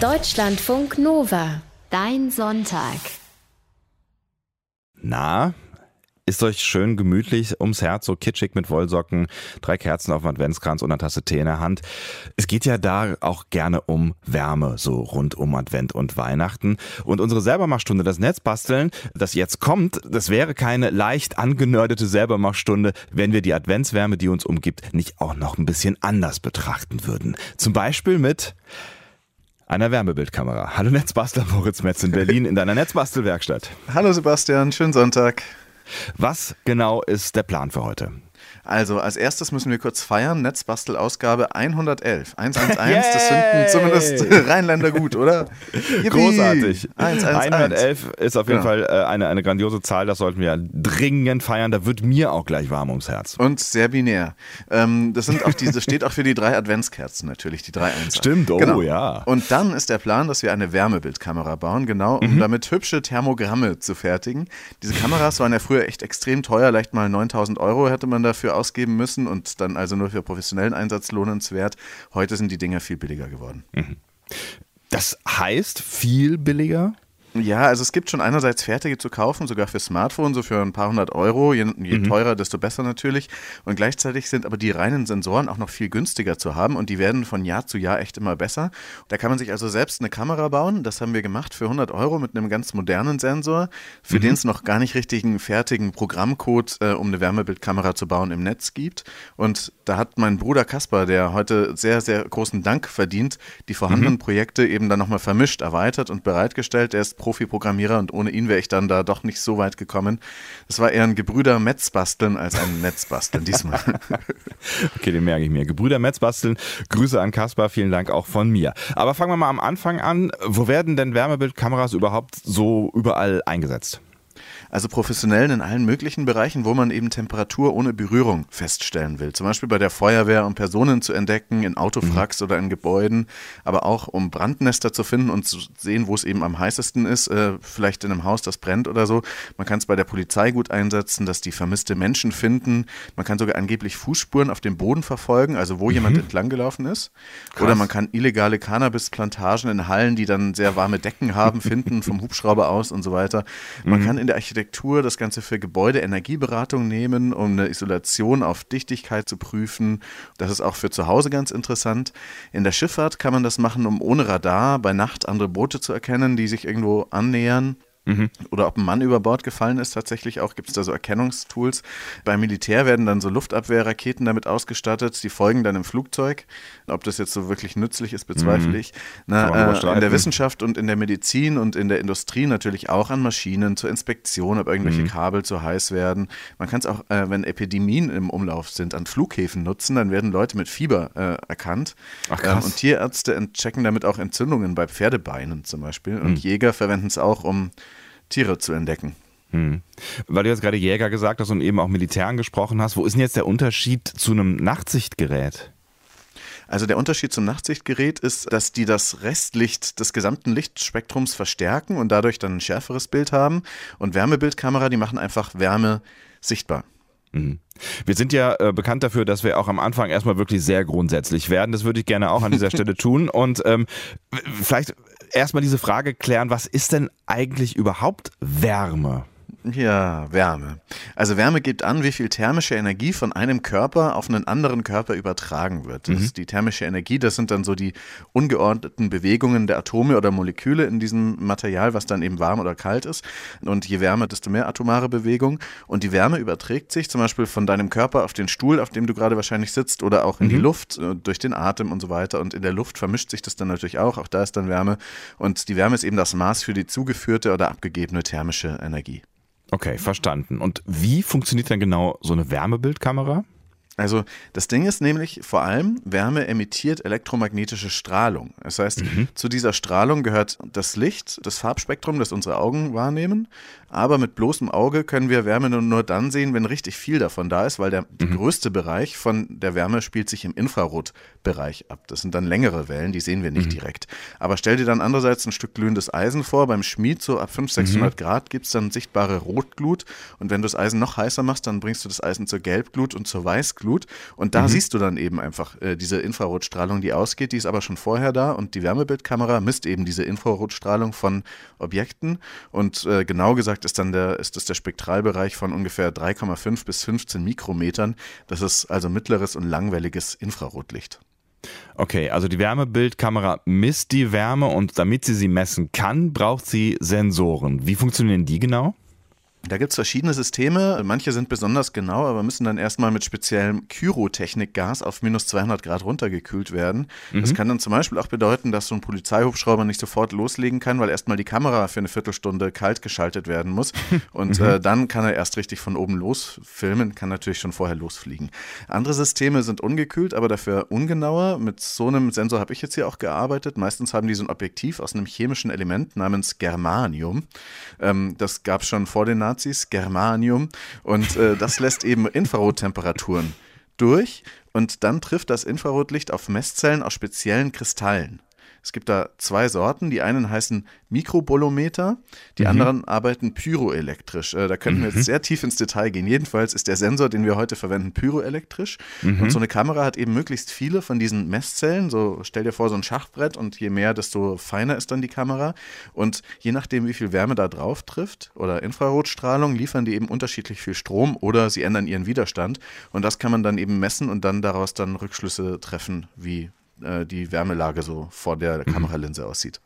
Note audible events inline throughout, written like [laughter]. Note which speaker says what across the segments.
Speaker 1: Deutschlandfunk Nova. Dein Sonntag.
Speaker 2: Na, ist euch schön gemütlich ums Herz, so kitschig mit Wollsocken, drei Kerzen auf dem Adventskranz und eine Tasse Tee in der Hand. Es geht ja da auch gerne um Wärme, so rund um Advent und Weihnachten. Und unsere Selbermachstunde, das Netzbasteln, das jetzt kommt, das wäre keine leicht angenördete Selbermachstunde, wenn wir die Adventswärme, die uns umgibt, nicht auch noch ein bisschen anders betrachten würden. Zum Beispiel mit einer Wärmebildkamera. Hallo Netzbastler Moritz Metz in Berlin in deiner Netzbastelwerkstatt.
Speaker 3: Hallo Sebastian, schönen Sonntag.
Speaker 2: Was genau ist der Plan für heute?
Speaker 3: Also, als erstes müssen wir kurz feiern. Netzbastel-Ausgabe 111. 111, das finden zumindest [laughs] Rheinländer gut, oder?
Speaker 2: Yippie. Großartig. 111. 111 ist auf jeden genau. Fall äh, eine, eine grandiose Zahl. Das sollten wir dringend feiern. Da wird mir auch gleich warm ums Herz.
Speaker 3: Und sehr binär. Ähm, das, sind auch die, das steht auch für die drei Adventskerzen natürlich, die drei Einser.
Speaker 2: Stimmt, oh genau. ja.
Speaker 3: Und dann ist der Plan, dass wir eine Wärmebildkamera bauen, genau, um mhm. damit hübsche Thermogramme zu fertigen. Diese Kameras waren ja früher echt extrem teuer. Leicht mal 9000 Euro hätte man dafür ausgeben müssen und dann also nur für professionellen Einsatz lohnenswert. Heute sind die Dinger viel billiger geworden. Mhm.
Speaker 2: Das heißt viel billiger?
Speaker 3: Ja, also es gibt schon einerseits fertige zu kaufen, sogar für Smartphones, so für ein paar hundert Euro. Je, je mhm. teurer, desto besser natürlich. Und gleichzeitig sind aber die reinen Sensoren auch noch viel günstiger zu haben und die werden von Jahr zu Jahr echt immer besser. Da kann man sich also selbst eine Kamera bauen. Das haben wir gemacht für 100 Euro mit einem ganz modernen Sensor, für mhm. den es noch gar nicht richtigen fertigen Programmcode, äh, um eine Wärmebildkamera zu bauen, im Netz gibt. Und da hat mein Bruder Kaspar, der heute sehr, sehr großen Dank verdient, die vorhandenen mhm. Projekte eben dann nochmal vermischt, erweitert und bereitgestellt. Er ist Profi-Programmierer und ohne ihn wäre ich dann da doch nicht so weit gekommen. Es war eher ein Gebrüder Metz basteln als ein Netz basteln diesmal. [laughs]
Speaker 2: okay, den merke ich mir. Gebrüder Metz basteln. Grüße an Kaspar, vielen Dank auch von mir. Aber fangen wir mal am Anfang an. Wo werden denn Wärmebildkameras überhaupt so überall eingesetzt?
Speaker 3: Also professionell in allen möglichen Bereichen, wo man eben Temperatur ohne Berührung feststellen will. Zum Beispiel bei der Feuerwehr, um Personen zu entdecken, in Autofracks mhm. oder in Gebäuden, aber auch um Brandnester zu finden und zu sehen, wo es eben am heißesten ist, äh, vielleicht in einem Haus, das brennt oder so. Man kann es bei der Polizei gut einsetzen, dass die vermisste Menschen finden. Man kann sogar angeblich Fußspuren auf dem Boden verfolgen, also wo mhm. jemand entlang gelaufen ist. Krass. Oder man kann illegale Cannabisplantagen in Hallen, die dann sehr warme Decken haben, finden, vom Hubschrauber aus und so weiter. Man mhm. kann in der Architektur Architektur das Ganze für Gebäudeenergieberatung nehmen, um eine Isolation auf Dichtigkeit zu prüfen. Das ist auch für zu Hause ganz interessant. In der Schifffahrt kann man das machen, um ohne Radar bei Nacht andere Boote zu erkennen, die sich irgendwo annähern. Mhm. Oder ob ein Mann über Bord gefallen ist, tatsächlich auch, gibt es da so Erkennungstools. Beim Militär werden dann so Luftabwehrraketen damit ausgestattet, die folgen dann im Flugzeug. Ob das jetzt so wirklich nützlich ist, bezweifle mhm. ich. Na, äh, in der Wissenschaft und in der Medizin und in der Industrie natürlich auch an Maschinen zur Inspektion, ob irgendwelche mhm. Kabel zu heiß werden. Man kann es auch, äh, wenn Epidemien im Umlauf sind, an Flughäfen nutzen, dann werden Leute mit Fieber äh, erkannt. Ach, krass. Ähm, und Tierärzte checken damit auch Entzündungen bei Pferdebeinen zum Beispiel. Und mhm. Jäger verwenden es auch, um Tiere zu entdecken. Hm.
Speaker 2: Weil du jetzt gerade Jäger gesagt hast und eben auch Militär angesprochen hast, wo ist denn jetzt der Unterschied zu einem Nachtsichtgerät?
Speaker 3: Also der Unterschied zum Nachtsichtgerät ist, dass die das Restlicht des gesamten Lichtspektrums verstärken und dadurch dann ein schärferes Bild haben. Und Wärmebildkamera, die machen einfach Wärme sichtbar.
Speaker 2: Mhm. Wir sind ja äh, bekannt dafür, dass wir auch am Anfang erstmal wirklich sehr grundsätzlich werden. Das würde ich gerne auch an dieser Stelle [laughs] tun. Und ähm, vielleicht erstmal diese Frage klären, was ist denn eigentlich überhaupt Wärme?
Speaker 3: Ja, Wärme. Also Wärme gibt an, wie viel thermische Energie von einem Körper auf einen anderen Körper übertragen wird. Das mhm. ist die thermische Energie, das sind dann so die ungeordneten Bewegungen der Atome oder Moleküle in diesem Material, was dann eben warm oder kalt ist. Und je wärmer, desto mehr atomare Bewegung. Und die Wärme überträgt sich zum Beispiel von deinem Körper auf den Stuhl, auf dem du gerade wahrscheinlich sitzt, oder auch in mhm. die Luft, äh, durch den Atem und so weiter. Und in der Luft vermischt sich das dann natürlich auch. Auch da ist dann Wärme. Und die Wärme ist eben das Maß für die zugeführte oder abgegebene thermische Energie.
Speaker 2: Okay, verstanden. Und wie funktioniert dann genau so eine Wärmebildkamera?
Speaker 3: Also das Ding ist nämlich vor allem, Wärme emittiert elektromagnetische Strahlung. Das heißt, mhm. zu dieser Strahlung gehört das Licht, das Farbspektrum, das unsere Augen wahrnehmen. Aber mit bloßem Auge können wir Wärme nur, dann sehen, wenn richtig viel davon da ist, weil der mhm. größte Bereich von der Wärme spielt sich im Infrarotbereich ab. Das sind dann längere Wellen, die sehen wir nicht mhm. direkt. Aber stell dir dann andererseits ein Stück glühendes Eisen vor. Beim Schmied so ab 500, 600 mhm. Grad gibt es dann sichtbare Rotglut. Und wenn du das Eisen noch heißer machst, dann bringst du das Eisen zur Gelbglut und zur Weißglut. Lichtglut. Und da mhm. siehst du dann eben einfach äh, diese Infrarotstrahlung, die ausgeht. Die ist aber schon vorher da und die Wärmebildkamera misst eben diese Infrarotstrahlung von Objekten. Und äh, genau gesagt ist dann der, ist das der Spektralbereich von ungefähr 3,5 bis 15 Mikrometern. Das ist also mittleres und langwelliges Infrarotlicht.
Speaker 2: Okay, also die Wärmebildkamera misst die Wärme und damit sie sie messen kann, braucht sie Sensoren. Wie funktionieren die genau?
Speaker 3: Da gibt es verschiedene Systeme. Manche sind besonders genau, aber müssen dann erstmal mit speziellem Kyrotechnik-Gas auf minus 200 Grad runtergekühlt werden. Mhm. Das kann dann zum Beispiel auch bedeuten, dass so ein Polizeihubschrauber nicht sofort loslegen kann, weil erstmal die Kamera für eine Viertelstunde kalt geschaltet werden muss. [laughs] Und mhm. äh, dann kann er erst richtig von oben losfilmen, kann natürlich schon vorher losfliegen. Andere Systeme sind ungekühlt, aber dafür ungenauer. Mit so einem Sensor habe ich jetzt hier auch gearbeitet. Meistens haben die so ein Objektiv aus einem chemischen Element namens Germanium. Ähm, das gab es schon vor den Nazis, Germanium. Und äh, das lässt eben Infrarottemperaturen durch. Und dann trifft das Infrarotlicht auf Messzellen aus speziellen Kristallen. Es gibt da zwei Sorten. Die einen heißen Mikrobolometer, die mhm. anderen arbeiten pyroelektrisch. Äh, da könnten wir jetzt mhm. sehr tief ins Detail gehen. Jedenfalls ist der Sensor, den wir heute verwenden, pyroelektrisch. Mhm. Und so eine Kamera hat eben möglichst viele von diesen Messzellen. So stell dir vor, so ein Schachbrett und je mehr, desto feiner ist dann die Kamera. Und je nachdem, wie viel Wärme da drauf trifft oder Infrarotstrahlung, liefern die eben unterschiedlich viel Strom oder sie ändern ihren Widerstand. Und das kann man dann eben messen und dann daraus dann Rückschlüsse treffen, wie äh, die Wärmelage so vor der mhm. Kameralinse aussieht.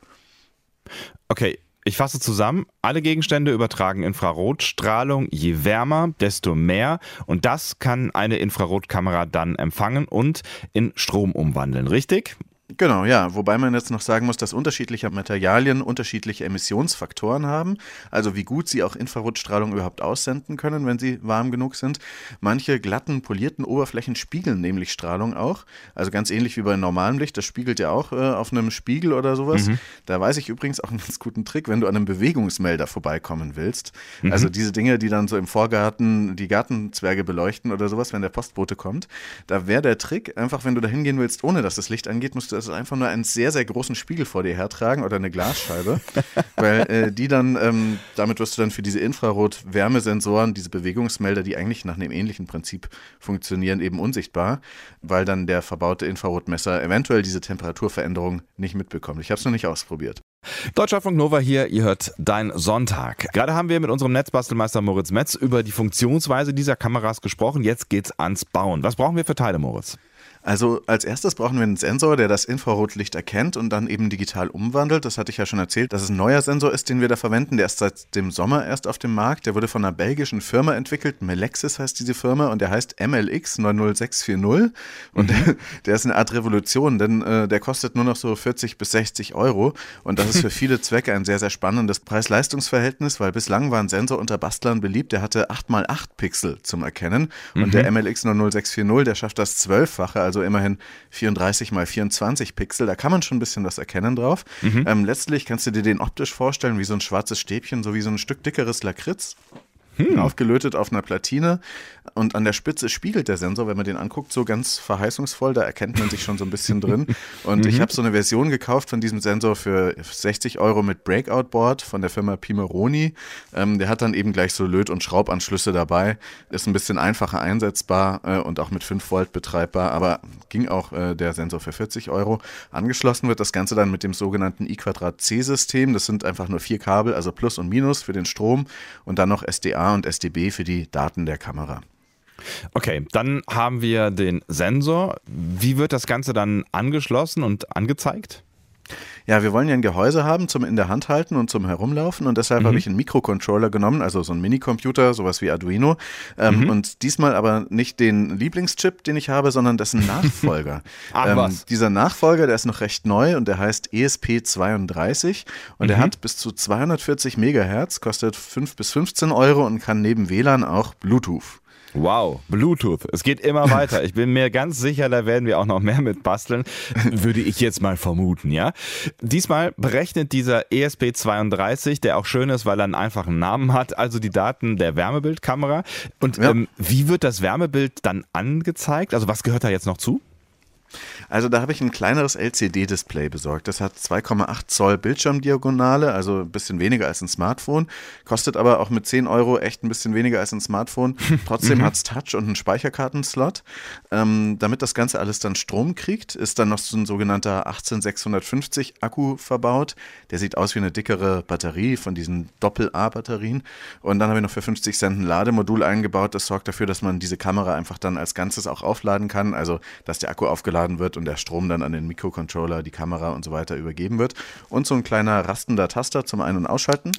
Speaker 2: Okay, ich fasse zusammen, alle Gegenstände übertragen Infrarotstrahlung. Je wärmer, desto mehr. Und das kann eine Infrarotkamera dann empfangen und in Strom umwandeln, richtig?
Speaker 3: Genau, ja. Wobei man jetzt noch sagen muss, dass unterschiedliche Materialien unterschiedliche Emissionsfaktoren haben. Also wie gut sie auch Infrarotstrahlung überhaupt aussenden können, wenn sie warm genug sind. Manche glatten, polierten Oberflächen spiegeln nämlich Strahlung auch. Also ganz ähnlich wie bei normalem Licht. Das spiegelt ja auch äh, auf einem Spiegel oder sowas. Mhm. Da weiß ich übrigens auch einen ganz guten Trick, wenn du an einem Bewegungsmelder vorbeikommen willst. Mhm. Also diese Dinge, die dann so im Vorgarten die Gartenzwerge beleuchten oder sowas, wenn der Postbote kommt. Da wäre der Trick, einfach wenn du da hingehen willst, ohne dass das Licht angeht, musst du also einfach nur einen sehr, sehr großen Spiegel vor dir hertragen oder eine Glasscheibe, [laughs] weil äh, die dann, ähm, damit wirst du dann für diese Infrarot-Wärmesensoren, diese Bewegungsmelder, die eigentlich nach einem ähnlichen Prinzip funktionieren, eben unsichtbar, weil dann der verbaute Infrarotmesser eventuell diese Temperaturveränderung nicht mitbekommt. Ich habe es noch nicht ausprobiert.
Speaker 2: Deutschlandfunk Nova hier, ihr hört Dein Sonntag. Gerade haben wir mit unserem Netzbastelmeister Moritz Metz über die Funktionsweise dieser Kameras gesprochen. Jetzt geht's ans Bauen. Was brauchen wir für Teile, Moritz?
Speaker 3: Also als erstes brauchen wir einen Sensor, der das Infrarotlicht erkennt und dann eben digital umwandelt. Das hatte ich ja schon erzählt, dass es ein neuer Sensor ist, den wir da verwenden. Der ist seit dem Sommer erst auf dem Markt. Der wurde von einer belgischen Firma entwickelt. Melexis heißt diese Firma und der heißt MLX 90640. Und mhm. der, [laughs] der, ist eine Art Revolution, denn äh, der kostet nur noch so 40 bis 60 Euro. Und das ist für viele Zwecke ein sehr, sehr spannendes Preis-Leistungs-Verhältnis, weil bislang war ein Sensor unter Bastlern beliebt. Der hatte 8x8 Pixel zum Erkennen. Und mhm. der MLX 90640, der schafft das zwölffache, also also immerhin 34 mal 24 Pixel. Da kann man schon ein bisschen was erkennen drauf. Mhm. Ähm, letztlich kannst du dir den optisch vorstellen wie so ein schwarzes Stäbchen, so wie so ein Stück dickeres Lakritz hm. aufgelötet auf einer Platine. Und an der Spitze spiegelt der Sensor, wenn man den anguckt, so ganz verheißungsvoll. Da erkennt man sich schon so ein bisschen drin. [laughs] Und mhm. ich habe so eine Version gekauft von diesem Sensor für 60 Euro mit Breakout-Board von der Firma Pimeroni. Ähm, der hat dann eben gleich so Löt- und Schraubanschlüsse dabei. Ist ein bisschen einfacher einsetzbar äh, und auch mit 5 Volt betreibbar. Aber ging auch äh, der Sensor für 40 Euro. Angeschlossen wird das Ganze dann mit dem sogenannten I-Quadrat-C-System. Das sind einfach nur vier Kabel, also Plus und Minus für den Strom und dann noch SDA und SDB für die Daten der Kamera.
Speaker 2: Okay, dann haben wir den Sensor. Wie wird das Ganze dann angeschlossen und angezeigt?
Speaker 3: Ja, wir wollen ja ein Gehäuse haben zum in der Hand halten und zum Herumlaufen und deshalb mhm. habe ich einen Mikrocontroller genommen, also so einen Minicomputer, sowas wie Arduino. Ähm, mhm. Und diesmal aber nicht den Lieblingschip, den ich habe, sondern dessen [laughs] Nachfolger. Ach, ähm, was? Dieser Nachfolger, der ist noch recht neu und der heißt ESP32 und mhm. der hat bis zu 240 Megahertz, kostet 5 bis 15 Euro und kann neben WLAN auch Bluetooth.
Speaker 2: Wow, Bluetooth. Es geht immer weiter. Ich bin mir ganz sicher, da werden wir auch noch mehr mit basteln. Würde ich jetzt mal vermuten, ja. Diesmal berechnet dieser ESP32, der auch schön ist, weil er einen einfachen Namen hat, also die Daten der Wärmebildkamera. Und ja. ähm, wie wird das Wärmebild dann angezeigt? Also was gehört da jetzt noch zu?
Speaker 3: Also da habe ich ein kleineres LCD-Display besorgt. Das hat 2,8 Zoll Bildschirmdiagonale, also ein bisschen weniger als ein Smartphone. Kostet aber auch mit 10 Euro echt ein bisschen weniger als ein Smartphone. [laughs] Trotzdem hat es Touch und einen Speicherkartenslot. Ähm, damit das Ganze alles dann Strom kriegt, ist dann noch so ein sogenannter 18650 Akku verbaut. Der sieht aus wie eine dickere Batterie von diesen Doppel-A-Batterien. Und dann habe ich noch für 50 Cent ein Lademodul eingebaut. Das sorgt dafür, dass man diese Kamera einfach dann als Ganzes auch aufladen kann. Also, dass der Akku aufgeladen wird und der Strom dann an den Mikrocontroller, die Kamera und so weiter übergeben wird. Und so ein kleiner rastender Taster zum Ein- und Ausschalten.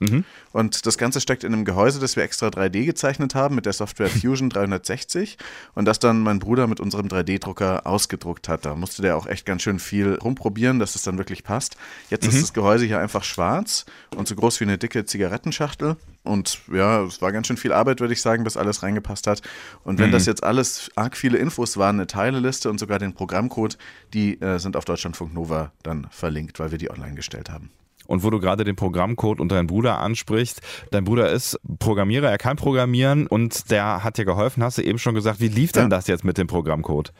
Speaker 3: Mhm. Und das Ganze steckt in einem Gehäuse, das wir extra 3D gezeichnet haben mit der Software [laughs] Fusion 360 und das dann mein Bruder mit unserem 3D-Drucker ausgedruckt hat. Da musste der auch echt ganz schön viel rumprobieren, dass es dann wirklich passt. Jetzt mhm. ist das Gehäuse hier einfach schwarz und so groß wie eine dicke Zigarettenschachtel. Und ja, es war ganz schön viel Arbeit, würde ich sagen, bis alles reingepasst hat. Und wenn mhm. das jetzt alles arg viele Infos waren, eine Teileliste und sogar den Programmcode, die äh, sind auf Deutschlandfunk Nova dann verlinkt, weil wir die online gestellt haben.
Speaker 2: Und wo du gerade den Programmcode und deinen Bruder ansprichst, dein Bruder ist Programmierer, er kann programmieren und der hat dir geholfen, hast du eben schon gesagt. Wie lief denn ja. das jetzt mit dem Programmcode?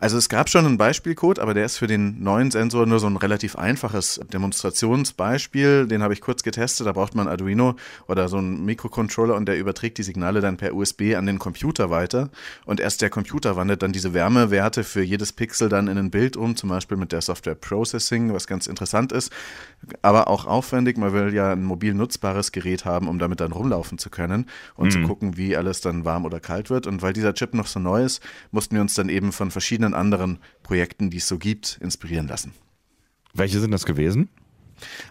Speaker 3: Also es gab schon einen Beispielcode, aber der ist für den neuen Sensor nur so ein relativ einfaches Demonstrationsbeispiel. Den habe ich kurz getestet. Da braucht man Arduino oder so einen Mikrocontroller und der überträgt die Signale dann per USB an den Computer weiter. Und erst der Computer wandelt dann diese Wärmewerte für jedes Pixel dann in ein Bild um, zum Beispiel mit der Software Processing, was ganz interessant ist, aber auch aufwendig. Man will ja ein mobil nutzbares Gerät haben, um damit dann rumlaufen zu können und mhm. zu gucken, wie alles dann warm oder kalt wird. Und weil dieser Chip noch so neu ist, mussten wir uns dann eben von verschiedenen vielen anderen Projekten, die es so gibt, inspirieren lassen.
Speaker 2: Welche sind das gewesen?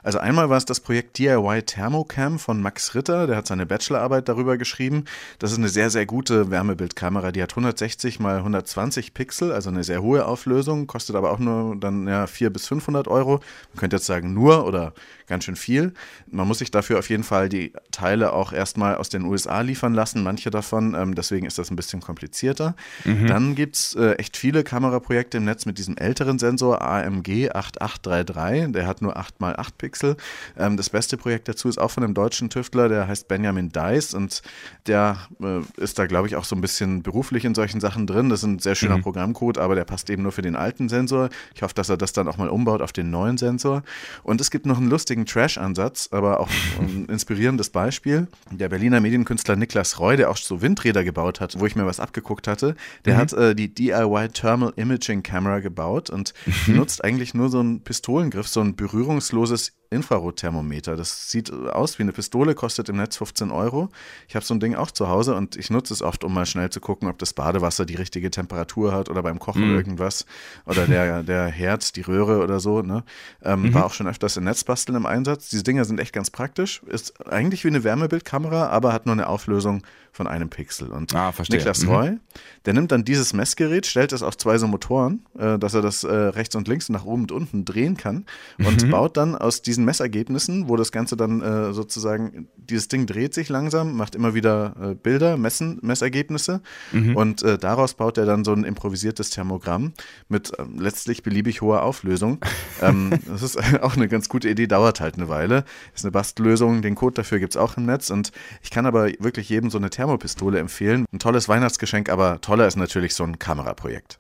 Speaker 3: Also einmal war es das Projekt DIY Thermocam von Max Ritter, der hat seine Bachelorarbeit darüber geschrieben. Das ist eine sehr, sehr gute Wärmebildkamera, die hat 160 mal 120 Pixel, also eine sehr hohe Auflösung, kostet aber auch nur dann ja 400 bis 500 Euro. Man könnte jetzt sagen nur oder ganz schön viel. Man muss sich dafür auf jeden Fall die Teile auch erstmal aus den USA liefern lassen, manche davon. Ähm, deswegen ist das ein bisschen komplizierter. Mhm. Dann gibt es äh, echt viele Kameraprojekte im Netz mit diesem älteren Sensor AMG 8833. Der hat nur 8 mal 8 Pixel. Ähm, das beste Projekt dazu ist auch von einem deutschen Tüftler, der heißt Benjamin Dice und der äh, ist da, glaube ich, auch so ein bisschen beruflich in solchen Sachen drin. Das ist ein sehr schöner mhm. Programmcode, aber der passt eben nur für den alten Sensor. Ich hoffe, dass er das dann auch mal umbaut auf den neuen Sensor. Und es gibt noch einen lustigen Trash-Ansatz, aber auch ein [laughs] inspirierendes Beispiel. Der Berliner Medienkünstler Niklas Roy, der auch so Windräder gebaut hat, wo ich mir was abgeguckt hatte, der mhm. hat äh, die DIY Thermal Imaging Camera gebaut und mhm. nutzt eigentlich nur so einen Pistolengriff, so ein berührungsloses Moses Infrarotthermometer. Das sieht aus wie eine Pistole, kostet im Netz 15 Euro. Ich habe so ein Ding auch zu Hause und ich nutze es oft, um mal schnell zu gucken, ob das Badewasser die richtige Temperatur hat oder beim Kochen mhm. irgendwas oder der, [laughs] der Herd, die Röhre oder so. Ne? Ähm, mhm. War auch schon öfters in Netzbasteln im Einsatz. Diese Dinger sind echt ganz praktisch. Ist eigentlich wie eine Wärmebildkamera, aber hat nur eine Auflösung von einem Pixel. Und ah, Niklas mhm. Roy, der nimmt dann dieses Messgerät, stellt es auf zwei so Motoren, äh, dass er das äh, rechts und links nach oben und unten drehen kann und mhm. baut dann aus diesen Messergebnissen, wo das Ganze dann äh, sozusagen, dieses Ding dreht sich langsam, macht immer wieder äh, Bilder, Messen, Messergebnisse mhm. und äh, daraus baut er dann so ein improvisiertes Thermogramm mit ähm, letztlich beliebig hoher Auflösung. [laughs] ähm, das ist [laughs] auch eine ganz gute Idee, dauert halt eine Weile. Ist eine Bastellösung, den Code dafür gibt es auch im Netz und ich kann aber wirklich jedem so eine Thermopistole empfehlen. Ein tolles Weihnachtsgeschenk, aber toller ist natürlich so ein Kameraprojekt.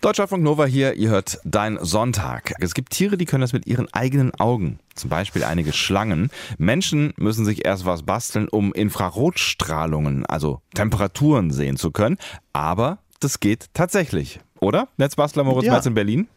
Speaker 2: Deutschlandfunk Nova hier, ihr hört Dein Sonntag. Es gibt Tiere, die können das mit ihren eigenen Augen. Zum Beispiel einige Schlangen. Menschen müssen sich erst was basteln, um Infrarotstrahlungen, also Temperaturen sehen zu können. Aber das geht tatsächlich, oder? Netzbastler Moritz ja. Metz in Berlin?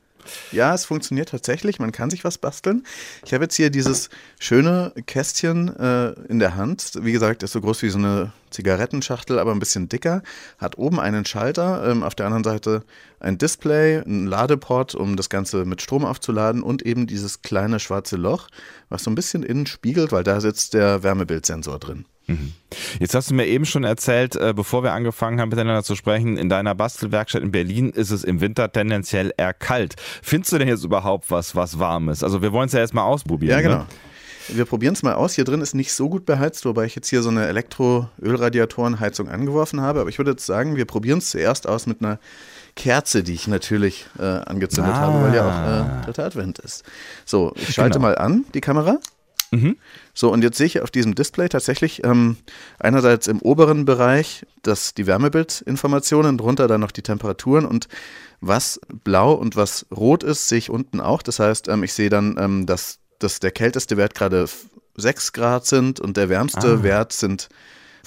Speaker 3: Ja, es funktioniert tatsächlich. Man kann sich was basteln. Ich habe jetzt hier dieses schöne Kästchen äh, in der Hand. Wie gesagt, ist so groß wie so eine Zigarettenschachtel, aber ein bisschen dicker. Hat oben einen Schalter, ähm, auf der anderen Seite ein Display, ein Ladeport, um das Ganze mit Strom aufzuladen und eben dieses kleine schwarze Loch, was so ein bisschen innen spiegelt, weil da sitzt der Wärmebildsensor drin.
Speaker 2: Mhm. Jetzt hast du mir eben schon erzählt, äh, bevor wir angefangen haben miteinander zu sprechen, in deiner Bastelwerkstatt in Berlin ist es im Winter tendenziell eher kalt. Findest du denn jetzt überhaupt was, was warm ist? Also wir wollen es ja erstmal ausprobieren.
Speaker 3: Ja, genau. Ne? Wir probieren es mal aus. Hier drin ist nicht so gut beheizt, wobei ich jetzt hier so eine Elektro-Ölradiatorenheizung angeworfen habe. Aber ich würde jetzt sagen, wir probieren es zuerst aus mit einer Kerze, die ich natürlich äh, angezündet ah. habe, weil ja auch äh, dritter Advent ist. So, ich schalte genau. mal an, die Kamera. Mhm. So, und jetzt sehe ich auf diesem Display tatsächlich ähm, einerseits im oberen Bereich das, die Wärmebildinformationen, drunter dann noch die Temperaturen und was blau und was rot ist, sehe ich unten auch. Das heißt, ähm, ich sehe dann, ähm, dass, dass der kälteste Wert gerade 6 Grad sind und der wärmste ah. Wert sind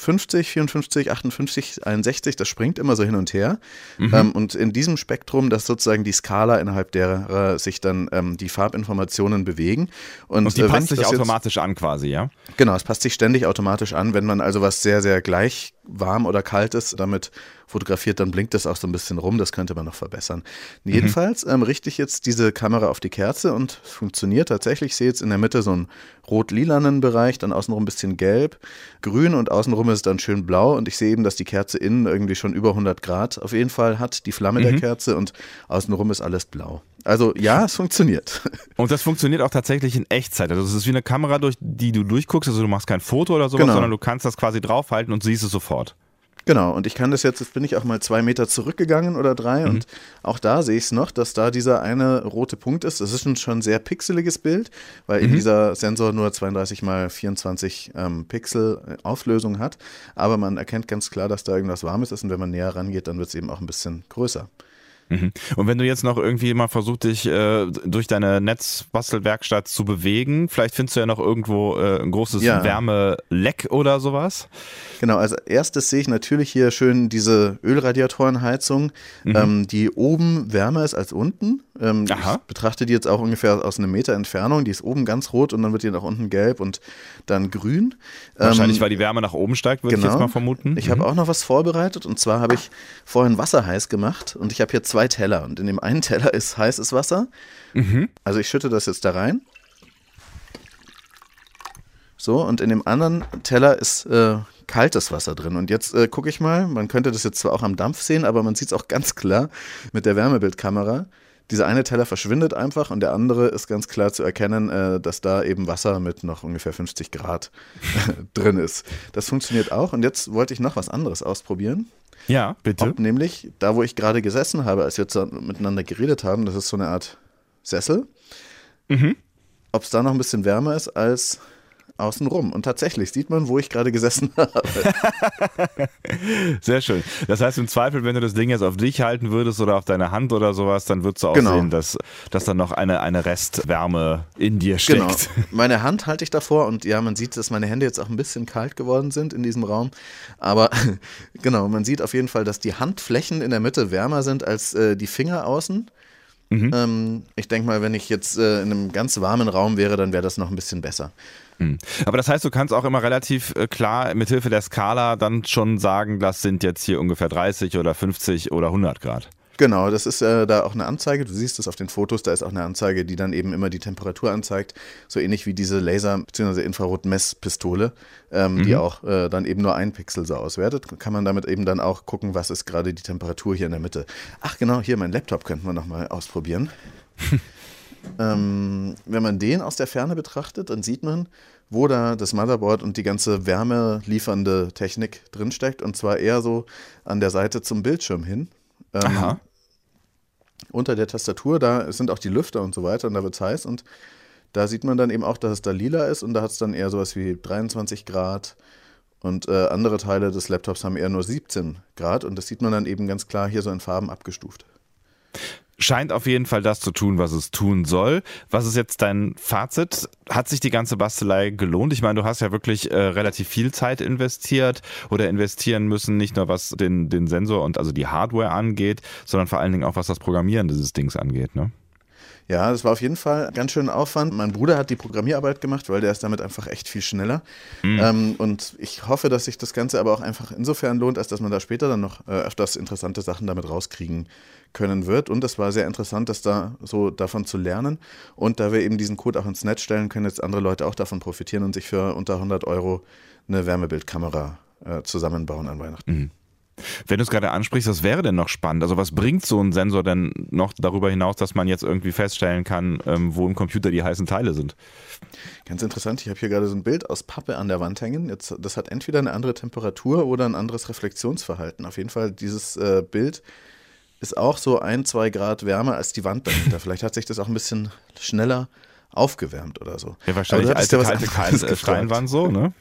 Speaker 3: 50, 54, 58, 61, das springt immer so hin und her. Mhm. Ähm, und in diesem Spektrum, das ist sozusagen die Skala, innerhalb derer sich dann ähm, die Farbinformationen bewegen.
Speaker 2: Und, und die äh, passt sich automatisch jetzt, an quasi, ja?
Speaker 3: Genau, es passt sich ständig automatisch an. Wenn man also was sehr, sehr gleich warm oder kalt ist, damit fotografiert, dann blinkt das auch so ein bisschen rum. Das könnte man noch verbessern. Mhm. Jedenfalls ähm, richte ich jetzt diese Kamera auf die Kerze und es funktioniert tatsächlich. Ich sehe jetzt in der Mitte so einen rot-lilanen Bereich, dann außenrum ein bisschen gelb, grün und außenrum ist es dann schön blau. Und ich sehe eben, dass die Kerze innen irgendwie schon über 100 Grad auf jeden Fall hat, die Flamme mhm. der Kerze und außenrum ist alles blau. Also ja, es funktioniert. [laughs]
Speaker 2: Und das funktioniert auch tatsächlich in Echtzeit. Also es ist wie eine Kamera, durch die du durchguckst. Also du machst kein Foto oder sowas, genau. sondern du kannst das quasi draufhalten und siehst es sofort.
Speaker 3: Genau, und ich kann das jetzt, jetzt bin ich auch mal zwei Meter zurückgegangen oder drei mhm. und auch da sehe ich es noch, dass da dieser eine rote Punkt ist. Das ist ein schon sehr pixeliges Bild, weil mhm. eben dieser Sensor nur 32 mal 24 ähm, Pixel äh, Auflösung hat. Aber man erkennt ganz klar, dass da irgendwas Warmes ist und wenn man näher rangeht, dann wird es eben auch ein bisschen größer.
Speaker 2: Mhm. Und wenn du jetzt noch irgendwie mal versuchst, dich äh, durch deine Netzbastelwerkstatt zu bewegen, vielleicht findest du ja noch irgendwo äh, ein großes ja. Wärmeleck oder sowas.
Speaker 3: Genau, als erstes sehe ich natürlich hier schön diese Ölradiatorenheizung, mhm. ähm, die oben wärmer ist als unten. Ähm, ich betrachte die jetzt auch ungefähr aus einem Meter Entfernung. Die ist oben ganz rot und dann wird die nach unten gelb und dann grün.
Speaker 2: Wahrscheinlich, ähm, weil die Wärme nach oben steigt, würde genau. ich jetzt genau. mal vermuten.
Speaker 3: Ich mhm. habe auch noch was vorbereitet und zwar habe ich vorhin Wasser heiß gemacht und ich habe hier zwei Teller und in dem einen Teller ist heißes Wasser. Mhm. Also ich schütte das jetzt da rein. So, und in dem anderen Teller ist äh, kaltes Wasser drin. Und jetzt äh, gucke ich mal, man könnte das jetzt zwar auch am Dampf sehen, aber man sieht es auch ganz klar mit der Wärmebildkamera dieser eine Teller verschwindet einfach und der andere ist ganz klar zu erkennen, äh, dass da eben Wasser mit noch ungefähr 50 Grad [laughs] drin ist. Das funktioniert auch und jetzt wollte ich noch was anderes ausprobieren.
Speaker 2: Ja, bitte.
Speaker 3: Ob nämlich da, wo ich gerade gesessen habe, als wir miteinander geredet haben, das ist so eine Art Sessel. Mhm. Ob es da noch ein bisschen wärmer ist als außenrum. Und tatsächlich sieht man, wo ich gerade gesessen [laughs] habe.
Speaker 2: Sehr schön. Das heißt, im Zweifel, wenn du das Ding jetzt auf dich halten würdest oder auf deine Hand oder sowas, dann würdest du auch genau. sehen, dass, dass dann noch eine, eine Restwärme in dir steckt. Genau.
Speaker 3: Meine Hand halte ich davor und ja, man sieht, dass meine Hände jetzt auch ein bisschen kalt geworden sind in diesem Raum. Aber [laughs] genau, man sieht auf jeden Fall, dass die Handflächen in der Mitte wärmer sind als äh, die Finger außen. Mhm. Ähm, ich denke mal, wenn ich jetzt äh, in einem ganz warmen Raum wäre, dann wäre das noch ein bisschen besser.
Speaker 2: Hm. Aber das heißt, du kannst auch immer relativ äh, klar mithilfe der Skala dann schon sagen, das sind jetzt hier ungefähr 30 oder 50 oder 100 Grad.
Speaker 3: Genau, das ist äh, da auch eine Anzeige. Du siehst es auf den Fotos, da ist auch eine Anzeige, die dann eben immer die Temperatur anzeigt. So ähnlich wie diese Laser- bzw. Infrarot-Messpistole, ähm, mhm. die auch äh, dann eben nur ein Pixel so auswertet. Kann man damit eben dann auch gucken, was ist gerade die Temperatur hier in der Mitte. Ach genau, hier mein Laptop könnten wir nochmal ausprobieren. [laughs] Ähm, wenn man den aus der Ferne betrachtet, dann sieht man, wo da das Motherboard und die ganze wärmeliefernde Technik drinsteckt. Und zwar eher so an der Seite zum Bildschirm hin. Ähm, Aha. Unter der Tastatur, da sind auch die Lüfter und so weiter und da wird es heiß. Und da sieht man dann eben auch, dass es da lila ist und da hat es dann eher sowas wie 23 Grad. Und äh, andere Teile des Laptops haben eher nur 17 Grad und das sieht man dann eben ganz klar hier so in Farben abgestuft
Speaker 2: scheint auf jeden Fall das zu tun, was es tun soll. Was ist jetzt dein Fazit? Hat sich die ganze Bastelei gelohnt? Ich meine, du hast ja wirklich äh, relativ viel Zeit investiert oder investieren müssen, nicht nur was den, den Sensor und also die Hardware angeht, sondern vor allen Dingen auch was das Programmieren dieses Dings angeht, ne?
Speaker 3: Ja, das war auf jeden Fall ganz schön Aufwand. Mein Bruder hat die Programmierarbeit gemacht, weil der ist damit einfach echt viel schneller. Mhm. Ähm, und ich hoffe, dass sich das Ganze aber auch einfach insofern lohnt, als dass man da später dann noch äh, öfters interessante Sachen damit rauskriegen können wird. Und es war sehr interessant, das da so davon zu lernen. Und da wir eben diesen Code auch ins Netz stellen, können jetzt andere Leute auch davon profitieren und sich für unter 100 Euro eine Wärmebildkamera äh, zusammenbauen an Weihnachten. Mhm.
Speaker 2: Wenn du es gerade ansprichst, was wäre denn noch spannend? Also was bringt so ein Sensor denn noch darüber hinaus, dass man jetzt irgendwie feststellen kann, ähm, wo im Computer die heißen Teile sind?
Speaker 3: Ganz interessant, ich habe hier gerade so ein Bild aus Pappe an der Wand hängen. Jetzt, das hat entweder eine andere Temperatur oder ein anderes Reflexionsverhalten. Auf jeden Fall dieses äh, Bild ist auch so ein, zwei Grad wärmer als die Wand dahinter. Vielleicht hat sich das auch ein bisschen schneller aufgewärmt oder so.
Speaker 2: Ja, wahrscheinlich
Speaker 3: alte
Speaker 2: kalte, kalte Steinwand so, ne?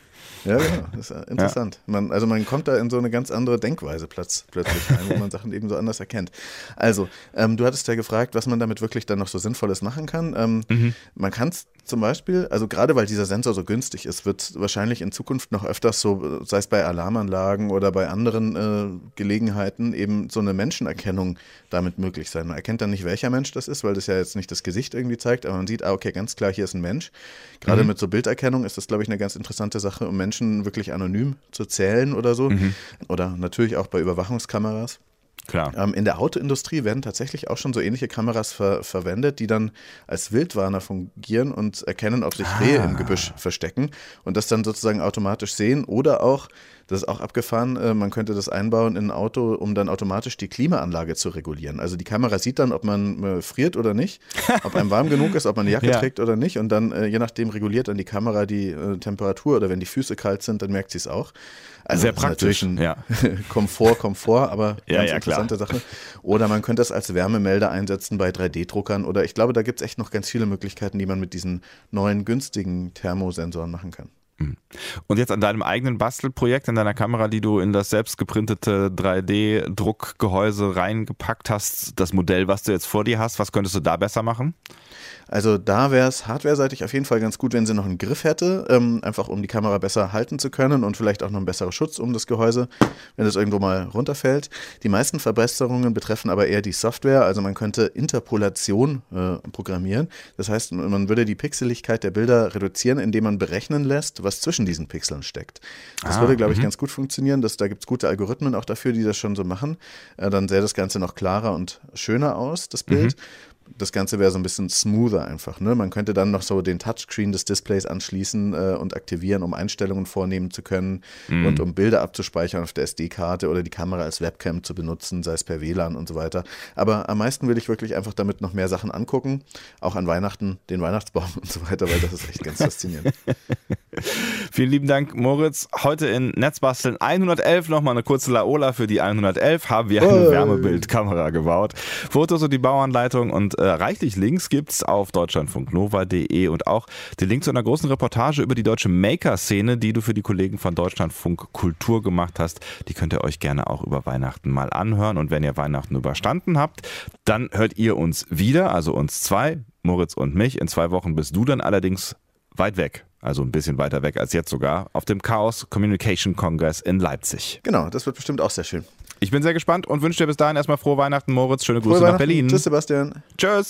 Speaker 3: Ja, genau. Das ist interessant. Ja. Man, also man kommt da in so eine ganz andere Denkweise plötzlich rein, wo man Sachen [laughs] eben so anders erkennt. Also, ähm, du hattest ja gefragt, was man damit wirklich dann noch so Sinnvolles machen kann. Ähm, mhm. Man kann es zum Beispiel, also gerade weil dieser Sensor so günstig ist, wird wahrscheinlich in Zukunft noch öfters so, sei es bei Alarmanlagen oder bei anderen äh, Gelegenheiten, eben so eine Menschenerkennung damit möglich sein. Man erkennt dann nicht, welcher Mensch das ist, weil das ja jetzt nicht das Gesicht irgendwie zeigt, aber man sieht, ah, okay, ganz klar, hier ist ein Mensch. Gerade mhm. mit so Bilderkennung ist das, glaube ich, eine ganz interessante Sache, um Menschen wirklich anonym zu zählen oder so. Mhm. Oder natürlich auch bei Überwachungskameras.
Speaker 2: Klar.
Speaker 3: Ähm, in der Autoindustrie werden tatsächlich auch schon so ähnliche Kameras ver verwendet, die dann als Wildwarner fungieren und erkennen, ob sich ah. Rehe im Gebüsch verstecken und das dann sozusagen automatisch sehen oder auch das ist auch abgefahren. Äh, man könnte das einbauen in ein Auto, um dann automatisch die Klimaanlage zu regulieren. Also die Kamera sieht dann, ob man äh, friert oder nicht, [laughs] ob einem warm genug ist, ob man eine Jacke ja. trägt oder nicht. Und dann, äh, je nachdem, reguliert dann die Kamera die Temperatur oder wenn die Füße kalt sind, dann merkt sie es auch.
Speaker 2: Also Sehr praktisch.
Speaker 3: Natürlich ja. [laughs] Komfort, Komfort, aber [laughs]
Speaker 2: ja,
Speaker 3: ganz interessante klar. Sache. Oder man könnte es als Wärmemelder einsetzen bei 3D-Druckern. Oder ich glaube, da gibt es echt noch ganz viele Möglichkeiten, die man mit diesen neuen günstigen Thermosensoren machen kann.
Speaker 2: Hm. Und jetzt an deinem eigenen Bastelprojekt, an deiner Kamera, die du in das selbst geprintete 3D-Druckgehäuse reingepackt hast, das Modell, was du jetzt vor dir hast, was könntest du da besser machen?
Speaker 3: Also da wäre es hardware-seitig auf jeden Fall ganz gut, wenn sie noch einen Griff hätte, ähm, einfach um die Kamera besser halten zu können und vielleicht auch noch einen besseren Schutz um das Gehäuse, wenn es irgendwo mal runterfällt. Die meisten Verbesserungen betreffen aber eher die Software, also man könnte Interpolation äh, programmieren. Das heißt, man würde die Pixeligkeit der Bilder reduzieren, indem man berechnen lässt, was zwischen diesen Pixeln steckt. Das ah, würde, glaube ich, mhm. ganz gut funktionieren. Das, da gibt es gute Algorithmen auch dafür, die das schon so machen. Äh, dann sähe das Ganze noch klarer und schöner aus, das Bild. Mhm das Ganze wäre so ein bisschen smoother einfach. Ne? Man könnte dann noch so den Touchscreen des Displays anschließen äh, und aktivieren, um Einstellungen vornehmen zu können mm. und um Bilder abzuspeichern auf der SD-Karte oder die Kamera als Webcam zu benutzen, sei es per WLAN und so weiter. Aber am meisten will ich wirklich einfach damit noch mehr Sachen angucken, auch an Weihnachten, den Weihnachtsbaum und so weiter, weil das ist echt ganz faszinierend. [laughs]
Speaker 2: Vielen lieben Dank, Moritz. Heute in Netzbasteln 111 nochmal eine kurze Laola für die 111 haben wir eine oh. Wärmebildkamera gebaut. Fotos und die Bauanleitung und äh, reichlich Links gibt es auf deutschlandfunknova.de und auch den Link zu einer großen Reportage über die deutsche Maker-Szene, die du für die Kollegen von Deutschlandfunk Kultur gemacht hast. Die könnt ihr euch gerne auch über Weihnachten mal anhören. Und wenn ihr Weihnachten überstanden habt, dann hört ihr uns wieder, also uns zwei, Moritz und mich. In zwei Wochen bist du dann allerdings weit weg. Also ein bisschen weiter weg als jetzt sogar, auf dem Chaos Communication Congress in Leipzig.
Speaker 3: Genau, das wird bestimmt auch sehr schön.
Speaker 2: Ich bin sehr gespannt und wünsche dir bis dahin erstmal frohe Weihnachten, Moritz. Schöne Grüße nach Berlin.
Speaker 3: Tschüss, Sebastian.
Speaker 2: Tschüss.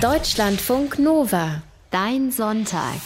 Speaker 1: Deutschlandfunk Nova. Dein Sonntag.